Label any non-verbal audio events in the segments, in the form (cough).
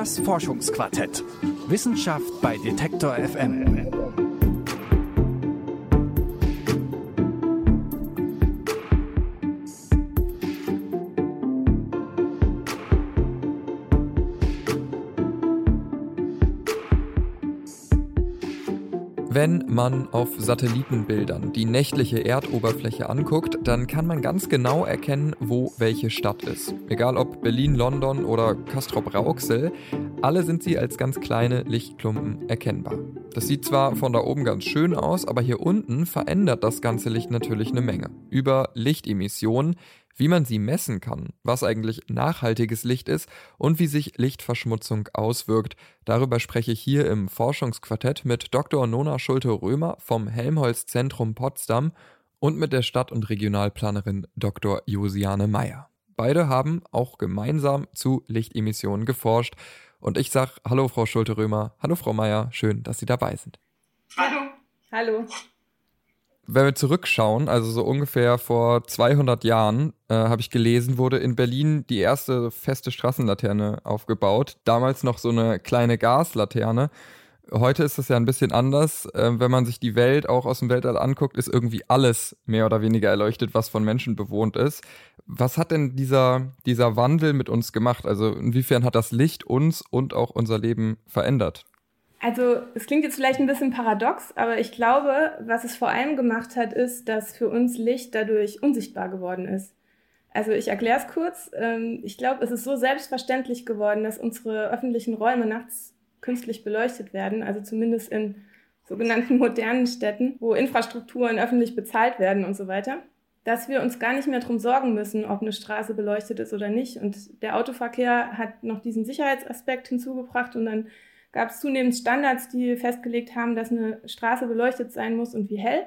Das Forschungsquartett. Wissenschaft bei Detektor FM. Wenn man auf Satellitenbildern die nächtliche Erdoberfläche anguckt, dann kann man ganz genau erkennen, wo welche Stadt ist. Egal ob Berlin, London oder Castrop-Rauxel, alle sind sie als ganz kleine Lichtklumpen erkennbar. Das sieht zwar von da oben ganz schön aus, aber hier unten verändert das ganze Licht natürlich eine Menge. Über Lichtemissionen, wie man sie messen kann, was eigentlich nachhaltiges Licht ist und wie sich Lichtverschmutzung auswirkt. Darüber spreche ich hier im Forschungsquartett mit Dr. Nona Schulte-Römer vom Helmholtz Zentrum Potsdam und mit der Stadt- und Regionalplanerin Dr. Josiane Meyer. Beide haben auch gemeinsam zu Lichtemissionen geforscht. Und ich sage Hallo Frau Schulte-Römer, hallo Frau Meyer, schön, dass Sie dabei sind. Hallo. Hallo wenn wir zurückschauen, also so ungefähr vor 200 Jahren, äh, habe ich gelesen, wurde in Berlin die erste feste Straßenlaterne aufgebaut. Damals noch so eine kleine Gaslaterne. Heute ist es ja ein bisschen anders. Äh, wenn man sich die Welt auch aus dem Weltall anguckt, ist irgendwie alles mehr oder weniger erleuchtet, was von Menschen bewohnt ist. Was hat denn dieser, dieser Wandel mit uns gemacht? Also inwiefern hat das Licht uns und auch unser Leben verändert? Also es klingt jetzt vielleicht ein bisschen paradox, aber ich glaube, was es vor allem gemacht hat, ist, dass für uns Licht dadurch unsichtbar geworden ist. Also ich erkläre es kurz. Ähm, ich glaube, es ist so selbstverständlich geworden, dass unsere öffentlichen Räume nachts künstlich beleuchtet werden, also zumindest in sogenannten (laughs) modernen Städten, wo Infrastrukturen öffentlich bezahlt werden und so weiter, dass wir uns gar nicht mehr darum sorgen müssen, ob eine Straße beleuchtet ist oder nicht. Und der Autoverkehr hat noch diesen Sicherheitsaspekt hinzugebracht und dann gab es zunehmend Standards, die festgelegt haben, dass eine Straße beleuchtet sein muss und wie hell.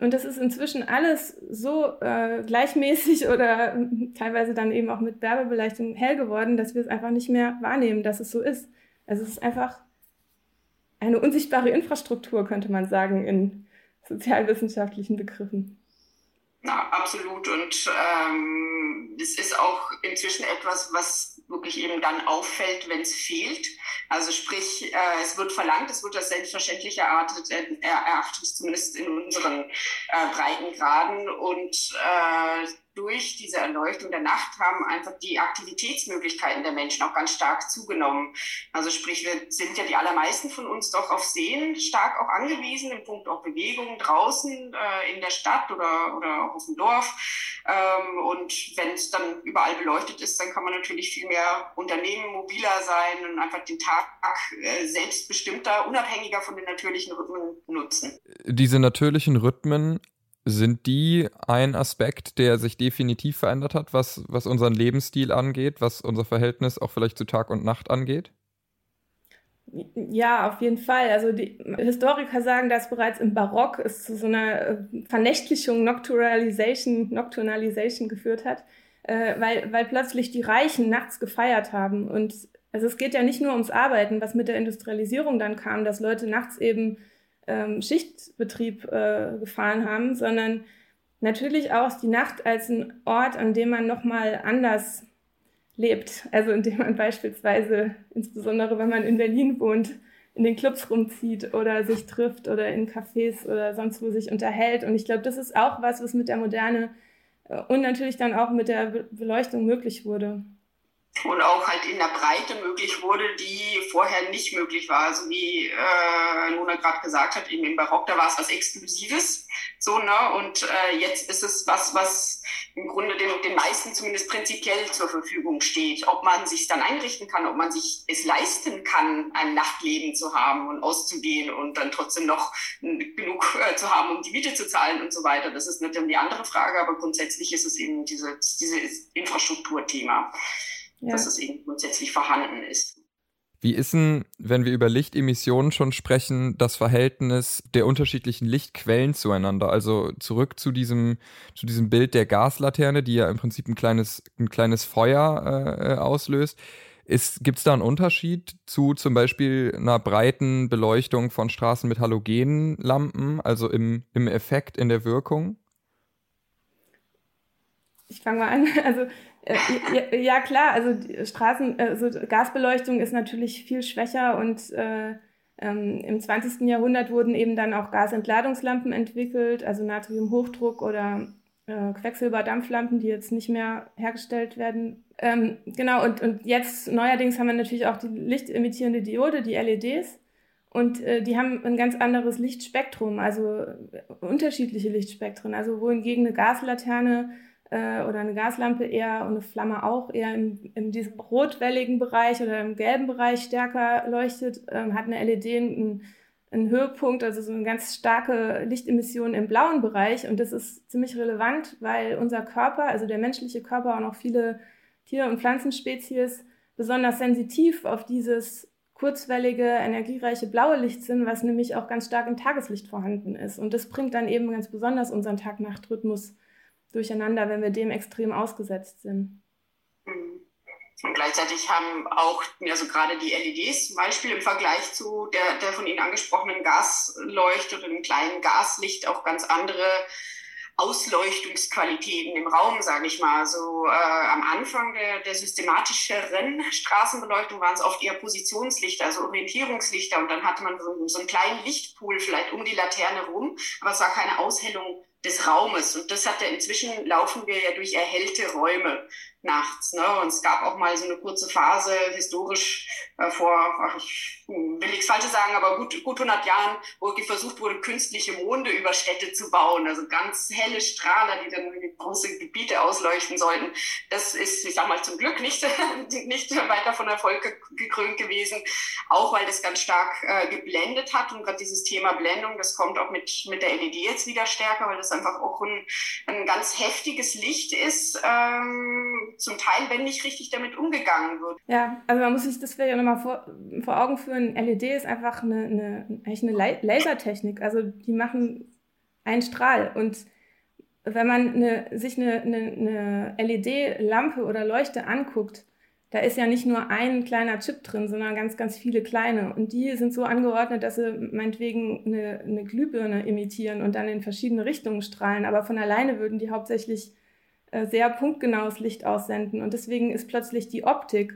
Und das ist inzwischen alles so äh, gleichmäßig (laughs) oder teilweise dann eben auch mit Werbebeleuchtung hell geworden, dass wir es einfach nicht mehr wahrnehmen, dass es so ist. Also es ist einfach eine unsichtbare Infrastruktur, könnte man sagen, in sozialwissenschaftlichen Begriffen. Ja, absolut. Und ähm, es ist auch inzwischen etwas, was wirklich eben dann auffällt, wenn es fehlt. Also sprich, äh, es wird verlangt, es wird als selbstverständlich erachtet, äh, erachtet zumindest in unseren äh, Breitengraden. Und äh, durch diese Erleuchtung der Nacht haben einfach die Aktivitätsmöglichkeiten der Menschen auch ganz stark zugenommen. Also sprich, wir sind ja die allermeisten von uns doch auf Sehen stark auch angewiesen, im Punkt auch Bewegung draußen äh, in der Stadt oder, oder auch auf dem Dorf. Ähm, und wenn es dann überall beleuchtet ist, dann kann man natürlich viel mehr Unternehmen mobiler sein und einfach den Tag äh, selbstbestimmter, unabhängiger von den natürlichen Rhythmen nutzen. Diese natürlichen Rhythmen sind die ein Aspekt, der sich definitiv verändert hat, was, was unseren Lebensstil angeht, was unser Verhältnis auch vielleicht zu Tag und Nacht angeht? Ja, auf jeden Fall. Also die Historiker sagen, dass bereits im Barock es zu so einer äh, Vernächtlichung, Nocturalization, Nocturnalization geführt hat, äh, weil, weil plötzlich die Reichen nachts gefeiert haben. Und also es geht ja nicht nur ums Arbeiten, was mit der Industrialisierung dann kam, dass Leute nachts eben ähm, Schichtbetrieb äh, gefahren haben, sondern natürlich auch die Nacht als ein Ort, an dem man nochmal anders lebt. Also in dem man beispielsweise, insbesondere wenn man in Berlin wohnt, in den Clubs rumzieht oder sich trifft oder in Cafés oder sonst wo sich unterhält. Und ich glaube, das ist auch was, was mit der Moderne äh, und natürlich dann auch mit der Beleuchtung möglich wurde und auch halt in der Breite möglich wurde, die vorher nicht möglich war. Also wie äh, Luna gerade gesagt hat, eben im Barock, da war es was Exklusives. So, ne? Und äh, jetzt ist es was, was im Grunde den, den meisten zumindest prinzipiell zur Verfügung steht. Ob man sich dann einrichten kann, ob man sich es leisten kann, ein Nachtleben zu haben und auszugehen und dann trotzdem noch genug äh, zu haben, um die Miete zu zahlen und so weiter. Das ist natürlich die andere Frage, aber grundsätzlich ist es eben diese, dieses Infrastrukturthema ja. dass es eben grundsätzlich vorhanden ist. Wie ist denn, wenn wir über Lichtemissionen schon sprechen, das Verhältnis der unterschiedlichen Lichtquellen zueinander? Also zurück zu diesem, zu diesem Bild der Gaslaterne, die ja im Prinzip ein kleines, ein kleines Feuer äh, auslöst. Gibt es da einen Unterschied zu zum Beispiel einer breiten Beleuchtung von Straßen mit Halogenlampen, also im, im Effekt, in der Wirkung? ich fange mal an. (laughs) Also äh, ja, ja, klar, also Straßen, also Gasbeleuchtung ist natürlich viel schwächer und äh, ähm, im 20. Jahrhundert wurden eben dann auch Gasentladungslampen entwickelt, also Natriumhochdruck oder äh, Quecksilberdampflampen, die jetzt nicht mehr hergestellt werden. Ähm, genau, und, und jetzt neuerdings haben wir natürlich auch die lichtemittierende Diode, die LEDs. Und äh, die haben ein ganz anderes Lichtspektrum, also äh, unterschiedliche Lichtspektren. Also wohingegen eine Gaslaterne äh, oder eine Gaslampe eher und eine Flamme auch eher in, in diesem rotwelligen Bereich oder im gelben Bereich stärker leuchtet, ähm, hat eine LED einen, einen Höhepunkt, also so eine ganz starke Lichtemission im blauen Bereich. Und das ist ziemlich relevant, weil unser Körper, also der menschliche Körper und auch viele Tier- und Pflanzenspezies besonders sensitiv auf dieses kurzwellige, energiereiche blaue Licht sind, was nämlich auch ganz stark im Tageslicht vorhanden ist. Und das bringt dann eben ganz besonders unseren Tag-Nacht-Rhythmus durcheinander, wenn wir dem extrem ausgesetzt sind. Mhm. Und gleichzeitig haben auch, also gerade die LEDs zum Beispiel im Vergleich zu der, der von Ihnen angesprochenen Gasleuchte oder dem kleinen Gaslicht auch ganz andere Ausleuchtungsqualitäten im Raum, sage ich mal. So äh, am Anfang der, der systematischeren Straßenbeleuchtung waren es oft eher Positionslichter, also Orientierungslichter. Und dann hatte man so, so einen kleinen Lichtpool vielleicht um die Laterne rum, aber es war keine Aushellung des Raumes. Und das hat ja inzwischen laufen wir ja durch erhellte Räume nachts. Ne? Und es gab auch mal so eine kurze Phase historisch äh, vor, ach, ich will nichts Falsches sagen, aber gut, gut 100 Jahren, wo versucht wurde, künstliche Monde über Städte zu bauen. Also ganz helle Strahler, die dann große Gebiete ausleuchten sollten. Das ist, ich sag mal, zum Glück nicht, (laughs) nicht weiter von Erfolg gekrönt gewesen. Auch weil das ganz stark äh, geblendet hat. Und gerade dieses Thema Blendung, das kommt auch mit, mit der LED jetzt wieder stärker, weil das einfach auch ein, ein ganz heftiges Licht ist. Ähm, zum Teil, wenn nicht richtig damit umgegangen wird. Ja, also man muss sich das vielleicht auch nochmal vor, vor Augen führen. LED ist einfach eine, eine, eigentlich eine Lasertechnik. Also die machen einen Strahl. Und wenn man eine, sich eine, eine, eine LED-Lampe oder Leuchte anguckt, da ist ja nicht nur ein kleiner Chip drin, sondern ganz, ganz viele kleine. Und die sind so angeordnet, dass sie meinetwegen eine, eine Glühbirne imitieren und dann in verschiedene Richtungen strahlen. Aber von alleine würden die hauptsächlich äh, sehr punktgenaues Licht aussenden. Und deswegen ist plötzlich die Optik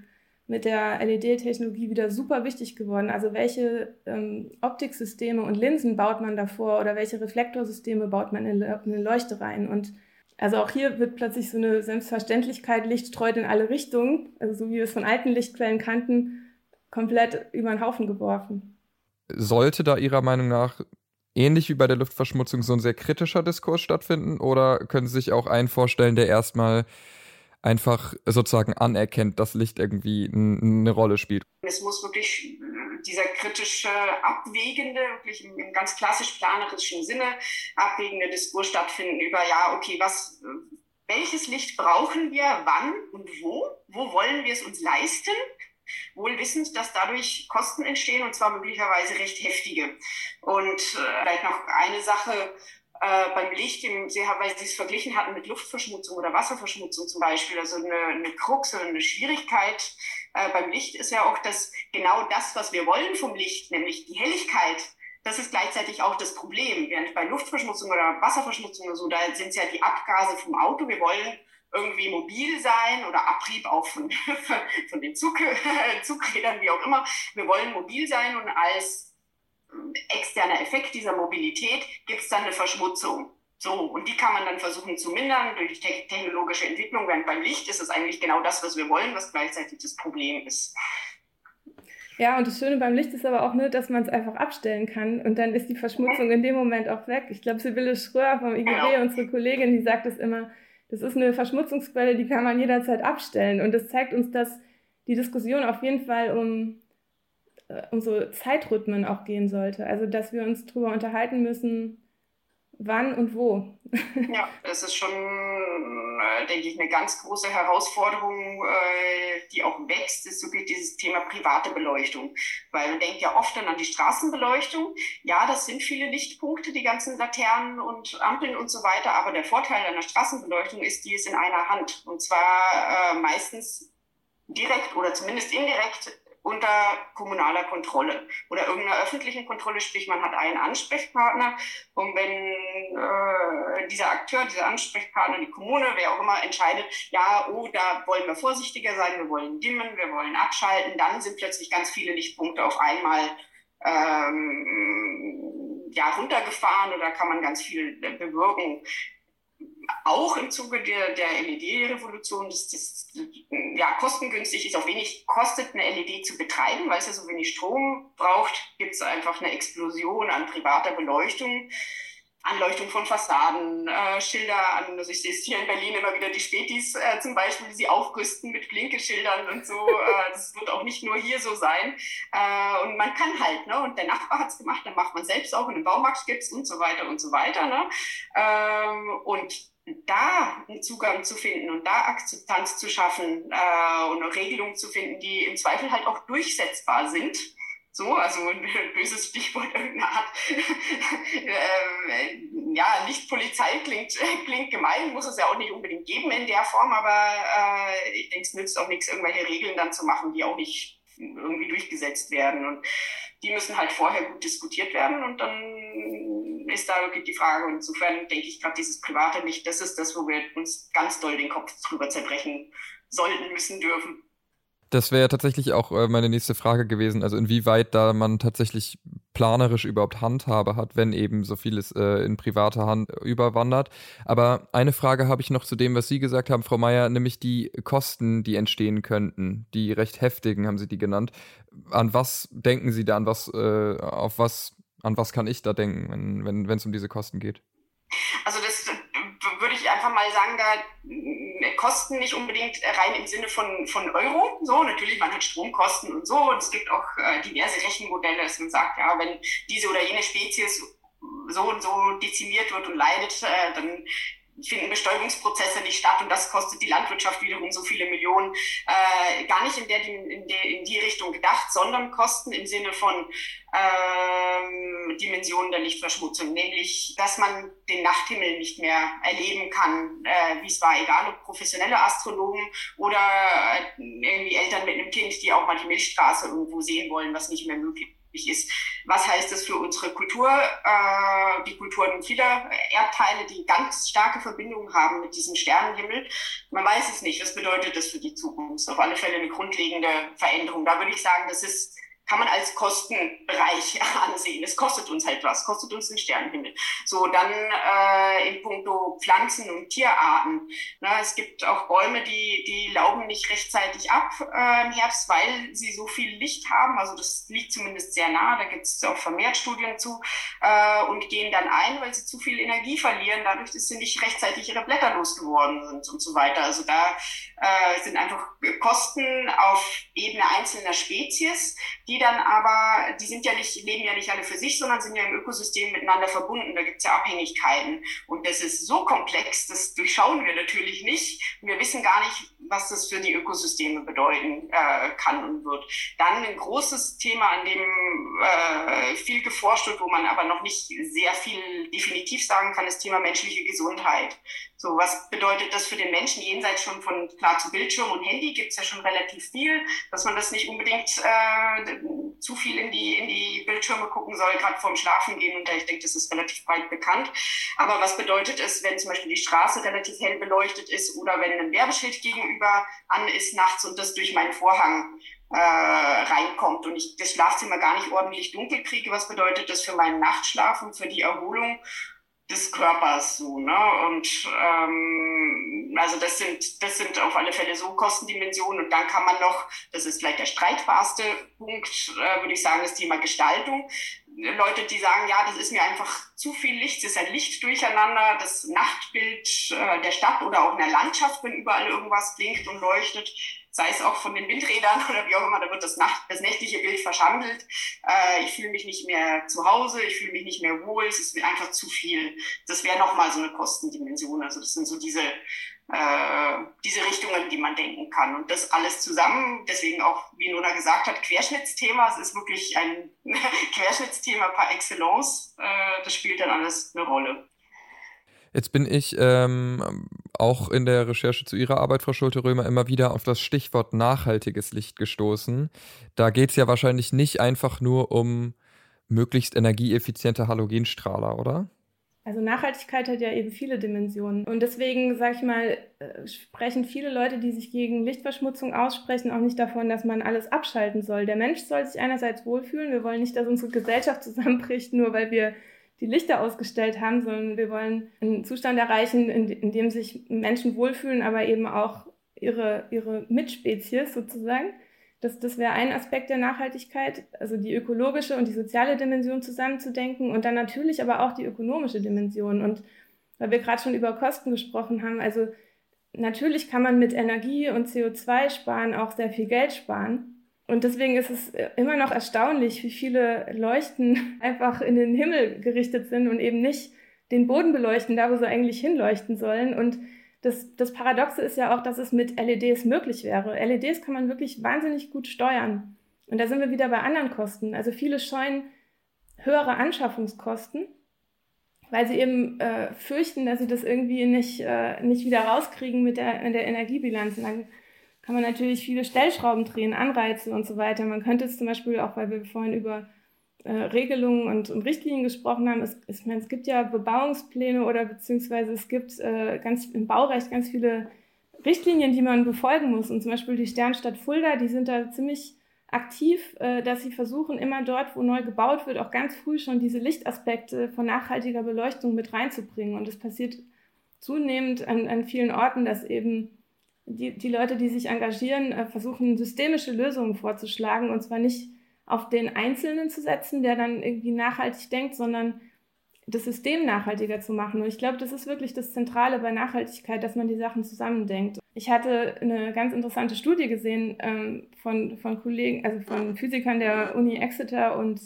mit der LED-Technologie wieder super wichtig geworden. Also welche ähm, Optiksysteme und Linsen baut man davor oder welche Reflektorsysteme baut man in, eine Leuchte rein? Und also auch hier wird plötzlich so eine Selbstverständlichkeit, Licht streut in alle Richtungen, also so wie wir es von alten Lichtquellen kannten, komplett über den Haufen geworfen. Sollte da Ihrer Meinung nach ähnlich wie bei der Luftverschmutzung so ein sehr kritischer Diskurs stattfinden? Oder können Sie sich auch einen vorstellen, der erstmal einfach sozusagen anerkennt, dass Licht irgendwie eine Rolle spielt? Es muss wirklich dieser kritische, abwägende, wirklich im, im ganz klassisch planerischen Sinne, abwägende Diskurs stattfinden über, ja, okay, was, welches Licht brauchen wir, wann und wo? Wo wollen wir es uns leisten? wohl wissend, dass dadurch Kosten entstehen und zwar möglicherweise recht heftige. Und äh, vielleicht noch eine Sache, äh, beim Licht, im, weil Sie es verglichen hatten mit Luftverschmutzung oder Wasserverschmutzung zum Beispiel, also eine, eine Krux oder eine Schwierigkeit äh, beim Licht ist ja auch, dass genau das, was wir wollen vom Licht, nämlich die Helligkeit, das ist gleichzeitig auch das Problem. Während bei Luftverschmutzung oder Wasserverschmutzung oder so, da sind es ja die Abgase vom Auto. Wir wollen irgendwie mobil sein oder Abrieb auch von, (laughs) von den Zug, (laughs) Zugrädern, wie auch immer. Wir wollen mobil sein und als externer Effekt dieser Mobilität gibt es dann eine Verschmutzung. So, und die kann man dann versuchen zu mindern durch technologische Entwicklung, während beim Licht ist es eigentlich genau das, was wir wollen, was gleichzeitig das Problem ist. Ja, und das Schöne beim Licht ist aber auch nur, dass man es einfach abstellen kann und dann ist die Verschmutzung in dem Moment auch weg. Ich glaube, Sibylle Schröer vom IGW, genau. unsere Kollegin, die sagt es immer, das ist eine Verschmutzungsquelle, die kann man jederzeit abstellen. Und das zeigt uns, dass die Diskussion auf jeden Fall um, äh, um so Zeitrhythmen auch gehen sollte. Also, dass wir uns darüber unterhalten müssen, wann und wo. ja, das ist schon, äh, denke ich, eine ganz große Herausforderung, äh, die auch wächst, ist wirklich dieses Thema private Beleuchtung. Weil man denkt ja oft dann an die Straßenbeleuchtung. Ja, das sind viele Lichtpunkte, die ganzen Laternen und Ampeln und so weiter. Aber der Vorteil einer Straßenbeleuchtung ist, die ist in einer Hand. Und zwar äh, meistens direkt oder zumindest indirekt unter kommunaler Kontrolle oder irgendeiner öffentlichen Kontrolle, sprich man hat einen Ansprechpartner und wenn äh, dieser Akteur, dieser Ansprechpartner, die Kommune, wer auch immer entscheidet, ja, oh, da wollen wir vorsichtiger sein, wir wollen dimmen, wir wollen abschalten, dann sind plötzlich ganz viele Lichtpunkte auf einmal ähm, ja, runtergefahren oder kann man ganz viel bewirken auch im Zuge der, der LED-Revolution, dass das ja, kostengünstig ist, auch wenig kostet, eine LED zu betreiben, weil es ja so wenig Strom braucht, gibt es einfach eine Explosion an privater Beleuchtung. Anleuchtung von Fassaden, äh, Schilder an, also ich sehe es hier in Berlin immer wieder die Spätis äh, zum Beispiel, die sie aufrüsten mit Blinkeschildern und so. (laughs) Äh, das wird auch nicht nur hier so sein. Äh, und man kann halt, ne? Und der Nachbar hat es gemacht, dann macht man selbst auch, und im Baumarkt gibt es und so weiter und so weiter. Ne? Ähm, und da einen Zugang zu finden und da Akzeptanz zu schaffen äh, und eine Regelung zu finden, die im Zweifel halt auch durchsetzbar sind so, also ein böses Stichwort irgendeine Art. (laughs) äh, ja, nicht Polizei klingt, klingt gemein, muss es ja auch nicht unbedingt geben in der Form, aber äh, ich denke, es nützt auch nichts, irgendwelche Regeln dann zu machen, die auch nicht irgendwie durchgesetzt werden. Und die müssen halt vorher gut diskutiert werden und dann ist da wirklich die Frage. Und insofern denke ich gerade dieses private Licht, das ist das, wo wir uns ganz doll den Kopf drüber zerbrechen sollten, müssen, dürfen. Das wäre tatsächlich auch äh, meine nächste Frage gewesen. Also inwieweit da man tatsächlich planerisch überhaupt Handhabe hat, wenn eben so vieles äh, in private Hand überwandert. Aber eine Frage habe ich noch zu dem, was Sie gesagt haben, Frau Meier, nämlich die Kosten, die entstehen könnten, die recht heftigen, haben Sie die genannt. An was denken Sie da? An was, äh, auf was, an was kann ich da denken, wenn es wenn, um diese Kosten geht? Also das würde ich einfach mal sagen, da Kosten nicht unbedingt rein im Sinne von, von Euro. So, natürlich, man hat Stromkosten und so. Und es gibt auch äh, diverse Rechenmodelle, dass man sagt, ja, wenn diese oder jene Spezies so und so dezimiert wird und leidet, äh, dann finden Bestäubungsprozesse nicht statt und das kostet die Landwirtschaft wiederum so viele Millionen. Äh, gar nicht in, der, in, der, in die Richtung gedacht, sondern Kosten im Sinne von ähm, Dimensionen der Lichtverschmutzung, nämlich dass man den Nachthimmel nicht mehr erleben kann, äh, wie es war, egal ob professionelle Astronomen oder äh, irgendwie Eltern mit einem Kind, die auch mal die Milchstraße irgendwo sehen wollen, was nicht mehr möglich ist ist. Was heißt das für unsere Kultur? Äh, die Kulturen vieler Erdteile, die ganz starke Verbindungen haben mit diesem Sternenhimmel. Man weiß es nicht. Was bedeutet das für die Zukunft? Auf alle Fälle eine grundlegende Veränderung. Da würde ich sagen, das ist kann man als Kostenbereich (laughs) ansehen. Es kostet uns halt was, kostet uns den Sternenhimmel. So, dann äh, in puncto Pflanzen und Tierarten. Na, es gibt auch Bäume, die, die lauben nicht rechtzeitig ab äh, im Herbst, weil sie so viel Licht haben. Also das liegt zumindest sehr nah, da gibt es auch vermehrt Studien zu äh, und gehen dann ein, weil sie zu viel Energie verlieren, dadurch, dass sie nicht rechtzeitig ihre Blätter losgeworden sind und so weiter. Also da äh, sind einfach Kosten auf Ebene einzelner Spezies, die die dann aber, die sind ja nicht, leben ja nicht alle für sich, sondern sind ja im Ökosystem miteinander verbunden. Da gibt es ja Abhängigkeiten. Und das ist so komplex, das durchschauen wir natürlich nicht. Wir wissen gar nicht, was das für die Ökosysteme bedeuten äh, kann und wird. Dann ein großes Thema, an dem äh, viel geforscht wird, wo man aber noch nicht sehr viel definitiv sagen kann, ist Thema menschliche Gesundheit. So, was bedeutet das für den Menschen jenseits schon von klar zu Bildschirm und Handy gibt es ja schon relativ viel, dass man das nicht unbedingt äh, zu viel in die, in die Bildschirme gucken soll, gerade vorm Schlafen gehen. Und ich denke, das ist relativ breit bekannt. Aber was bedeutet es, wenn zum Beispiel die Straße relativ hell beleuchtet ist oder wenn ein Werbeschild gegenüber an ist nachts und das durch meinen Vorhang äh, reinkommt und ich das Schlafzimmer gar nicht ordentlich dunkel kriege, was bedeutet das für meinen Nachtschlaf und für die Erholung? Des Körpers so, ne? Und ähm, also das sind, das sind auf alle Fälle so Kostendimensionen. Und dann kann man noch, das ist vielleicht der streitbarste Punkt, äh, würde ich sagen, das Thema Gestaltung. Leute, die sagen, ja, das ist mir einfach zu viel Licht, es ist ein Licht durcheinander, das Nachtbild äh, der Stadt oder auch in der Landschaft, wenn überall irgendwas blinkt und leuchtet, sei es auch von den Windrädern oder wie auch immer, da wird das, Nacht, das nächtliche Bild verschandelt. Äh, ich fühle mich nicht mehr zu Hause, ich fühle mich nicht mehr wohl, es ist mir einfach zu viel. Das wäre nochmal so eine Kostendimension. Also das sind so diese, äh, diese Richtungen, die man denken kann. Und das alles zusammen, deswegen auch, wie Nona gesagt hat, Querschnittsthema. Es ist wirklich ein (laughs) Querschnittsthema par excellence. Äh, das spielt dann alles eine Rolle. Jetzt bin ich ähm, auch in der Recherche zu Ihrer Arbeit, Frau Schulte-Römer, immer wieder auf das Stichwort nachhaltiges Licht gestoßen. Da geht es ja wahrscheinlich nicht einfach nur um möglichst energieeffiziente Halogenstrahler, oder? Also Nachhaltigkeit hat ja eben viele Dimensionen. Und deswegen, sage ich mal, äh, sprechen viele Leute, die sich gegen Lichtverschmutzung aussprechen, auch nicht davon, dass man alles abschalten soll. Der Mensch soll sich einerseits wohlfühlen. Wir wollen nicht, dass unsere Gesellschaft (laughs) zusammenbricht, nur weil wir die Lichter ausgestellt haben, sondern wir wollen einen Zustand erreichen, in, in dem sich Menschen wohlfühlen, aber eben auch ihre, ihre Mitspezies sozusagen. Das, das wäre ein Aspekt der Nachhaltigkeit, also die ökologische und die soziale Dimension zusammenzudenken und dann natürlich aber auch die ökonomische Dimension. Und weil wir gerade schon über Kosten gesprochen haben, also natürlich kann man mit Energie und CO2 sparen auch sehr viel Geld sparen. Und deswegen ist es immer noch erstaunlich, wie viele Leuchten (laughs) einfach in den Himmel gerichtet sind und eben nicht den Boden beleuchten, da wo sie eigentlich hinleuchten sollen. Und das, das Paradoxe ist ja auch, dass es mit LEDs möglich wäre. LEDs kann man wirklich wahnsinnig gut steuern. Und da sind wir wieder bei anderen Kosten. Also viele scheuen höhere Anschaffungskosten, weil sie eben äh, fürchten, dass sie das irgendwie nicht, äh, nicht wieder rauskriegen mit der, mit der Energiebilanz. Und dann kann man natürlich viele Stellschrauben drehen, Anreize und so weiter. Man könnte es zum Beispiel auch, weil wir vorhin über äh, Regelungen und, und, Richtlinien gesprochen haben, es, ich meine, es gibt ja Bebauungspläne oder beziehungsweise es gibt äh, ganz im Baurecht ganz viele Richtlinien, die man befolgen muss. Und zum Beispiel die Sternstadt Fulda, die sind da ziemlich aktiv, äh, dass sie versuchen, immer dort, wo neu gebaut wird, auch ganz früh schon diese Lichtaspekte von nachhaltiger Beleuchtung mit reinzubringen. Und es passiert zunehmend an, an vielen Orten, dass eben die, die Leute, die sich engagieren, äh, versuchen, systemische Lösungen vorzuschlagen und zwar nicht auf den Einzelnen zu setzen, der dann irgendwie nachhaltig denkt, sondern das System nachhaltiger zu machen. Und ich glaube, das ist wirklich das Zentrale bei Nachhaltigkeit, dass man die Sachen zusammendenkt. Ich hatte eine ganz interessante Studie gesehen ähm, von, von Kollegen, also von Physikern der Uni Exeter und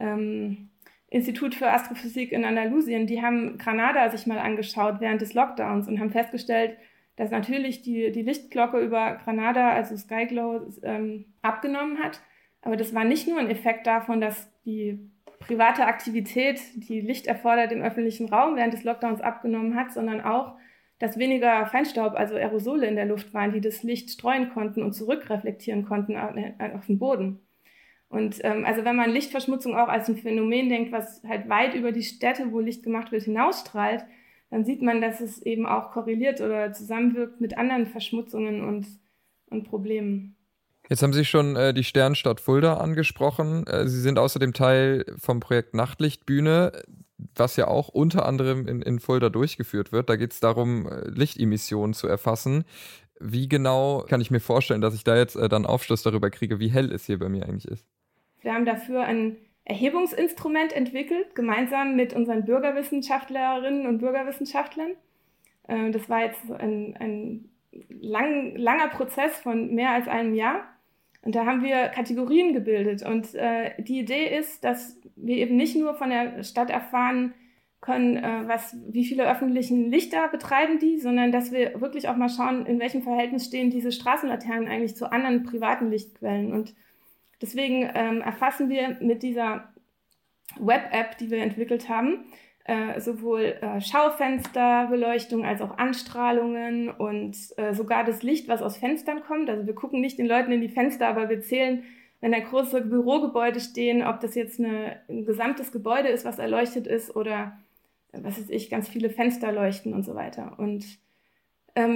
ähm, Institut für Astrophysik in Andalusien. Die haben Granada sich mal angeschaut während des Lockdowns und haben festgestellt, dass natürlich die, die Lichtglocke über Granada, also Skyglow, ähm, abgenommen hat. Aber das war nicht nur ein Effekt davon, dass die private Aktivität, die Licht erfordert, im öffentlichen Raum während des Lockdowns abgenommen hat, sondern auch, dass weniger Feinstaub, also Aerosole in der Luft waren, die das Licht streuen konnten und zurückreflektieren konnten auf den Boden. Und ähm, also wenn man Lichtverschmutzung auch als ein Phänomen denkt, was halt weit über die Städte, wo Licht gemacht wird, hinausstrahlt, dann sieht man, dass es eben auch korreliert oder zusammenwirkt mit anderen Verschmutzungen und, und Problemen. Jetzt haben Sie schon äh, die Sternstadt Fulda angesprochen. Äh, Sie sind außerdem Teil vom Projekt Nachtlichtbühne, was ja auch unter anderem in, in Fulda durchgeführt wird. Da geht es darum, äh, Lichtemissionen zu erfassen. Wie genau kann ich mir vorstellen, dass ich da jetzt äh, dann Aufschluss darüber kriege, wie hell es hier bei mir eigentlich ist? Wir haben dafür ein Erhebungsinstrument entwickelt, gemeinsam mit unseren Bürgerwissenschaftlerinnen und Bürgerwissenschaftlern. Äh, das war jetzt ein, ein lang, langer Prozess von mehr als einem Jahr. Und da haben wir Kategorien gebildet. Und äh, die Idee ist, dass wir eben nicht nur von der Stadt erfahren können, äh, was, wie viele öffentlichen Lichter betreiben die, sondern dass wir wirklich auch mal schauen, in welchem Verhältnis stehen diese Straßenlaternen eigentlich zu anderen privaten Lichtquellen. Und Deswegen ähm, erfassen wir mit dieser Web-App, die wir entwickelt haben, äh, sowohl äh, Schaufensterbeleuchtung als auch Anstrahlungen und äh, sogar das Licht, was aus Fenstern kommt. Also wir gucken nicht den Leuten in die Fenster, aber wir zählen, wenn da große Bürogebäude stehen, ob das jetzt eine, ein gesamtes Gebäude ist, was erleuchtet ist oder was weiß ich, ganz viele Fenster leuchten und so weiter. Und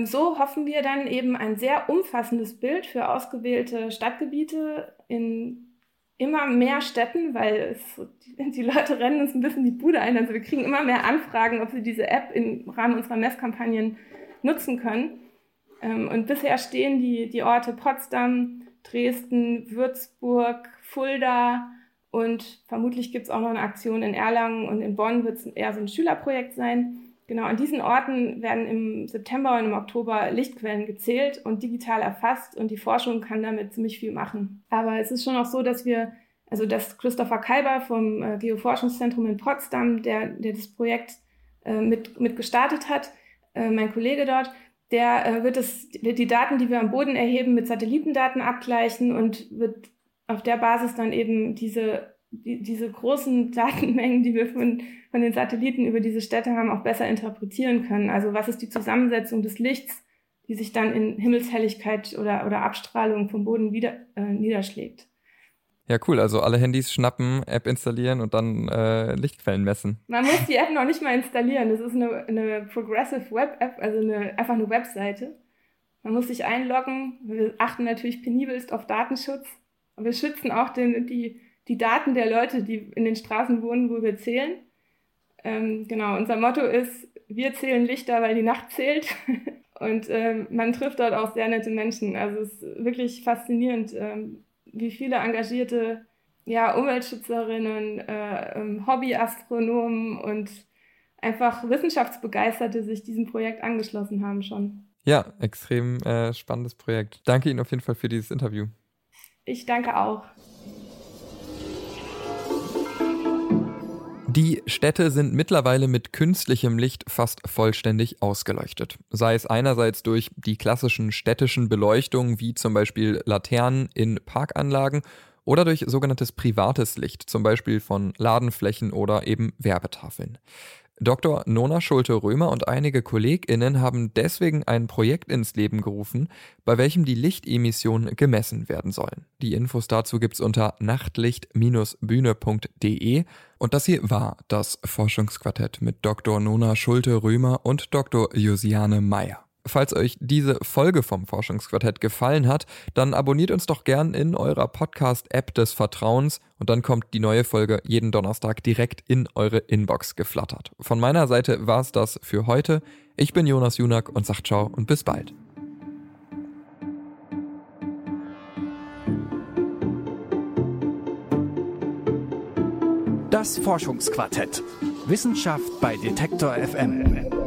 so hoffen wir dann eben ein sehr umfassendes Bild für ausgewählte Stadtgebiete in immer mehr Städten, weil es, (laughs) die Leute rennen uns ein bisschen die Bude ein. Also wir kriegen immer mehr Anfragen, ob sie diese App im Rahmen unserer Messkampagnen nutzen können. Ähm, und bisher stehen die, die Orte Potsdam, Dresden, Würzburg, Fulda und vermutlich gibt es auch noch eine Aktion in Erlangen und in Bonn wird es eher so ein Schülerprojekt sein. Genau, an diesen Orten werden im September und im Oktober Lichtquellen gezählt und digital erfasst und die Forschung kann damit ziemlich viel machen. Aber es ist schon auch so, dass wir, also dass Christopher Kalber vom äh, Geoforschungszentrum in Potsdam, der, der das Projekt äh, mit, mit gestartet hat, äh, mein Kollege dort, der äh, wird, das, wird die Daten, die wir am Boden erheben, mit Satellitendaten abgleichen und wird auf der Basis dann eben diese die, diese großen (laughs) Datenmengen, die wir von, von den Satelliten über diese Städte haben, auch besser interpretieren können. Also was ist die Zusammensetzung des Lichts, die sich dann in Himmelshelligkeit oder, oder Abstrahlung vom Boden wieder, äh, niederschlägt. Ja, cool. Also alle Handys schnappen, App installieren und dann äh, Lichtquellen messen. Man muss die App noch nicht mal installieren. Das ist eine, eine Progressive Web App, also eine, einfach eine Webseite. Man muss sich einloggen. Wir achten natürlich penibelst auf Datenschutz. Wir schützen auch den, die, die Daten der Leute, die in den Straßen wohnen, wo wir zählen. Ähm, genau, unser Motto ist, wir zählen Lichter, weil die Nacht zählt. (laughs) Und ähm, man trifft dort auch sehr nette Menschen. Also es ist wirklich faszinierend, ähm, wie viele engagierte ja, Umweltschützerinnen, äh, ähm, Hobbyastronomen und einfach Wissenschaftsbegeisterte sich diesem Projekt angeschlossen haben schon. Ja, extrem äh, spannendes Projekt. Danke Ihnen auf jeden Fall für dieses Interview. Ich danke auch. Die Städte sind mittlerweile mit künstlichem Licht fast vollständig ausgeleuchtet. Sei es einerseits durch die klassischen städtischen Beleuchtungen wie zum Beispiel Laternen in Parkanlagen oder durch sogenanntes privates Licht, zum Beispiel von Ladenflächen oder eben Werbetafeln. Dr. Nona Schulte-Römer und einige KollegInnen haben deswegen ein Projekt ins Leben gerufen, bei welchem die Lichtemissionen gemessen werden sollen. Die Infos dazu gibt's unter nachtlicht-bühne.de und das hier war das Forschungsquartett mit Dr. Nona Schulte-Römer und Dr. Josiane Meyer. Falls euch diese Folge vom Forschungsquartett gefallen hat, dann abonniert uns doch gern in eurer Podcast-App des Vertrauens und dann kommt die neue Folge jeden Donnerstag direkt in eure Inbox geflattert. Von meiner Seite war's das für heute. Ich bin Jonas Junak und sag ciao und bis bald. Das Forschungsquartett. Wissenschaft bei Detektor FM.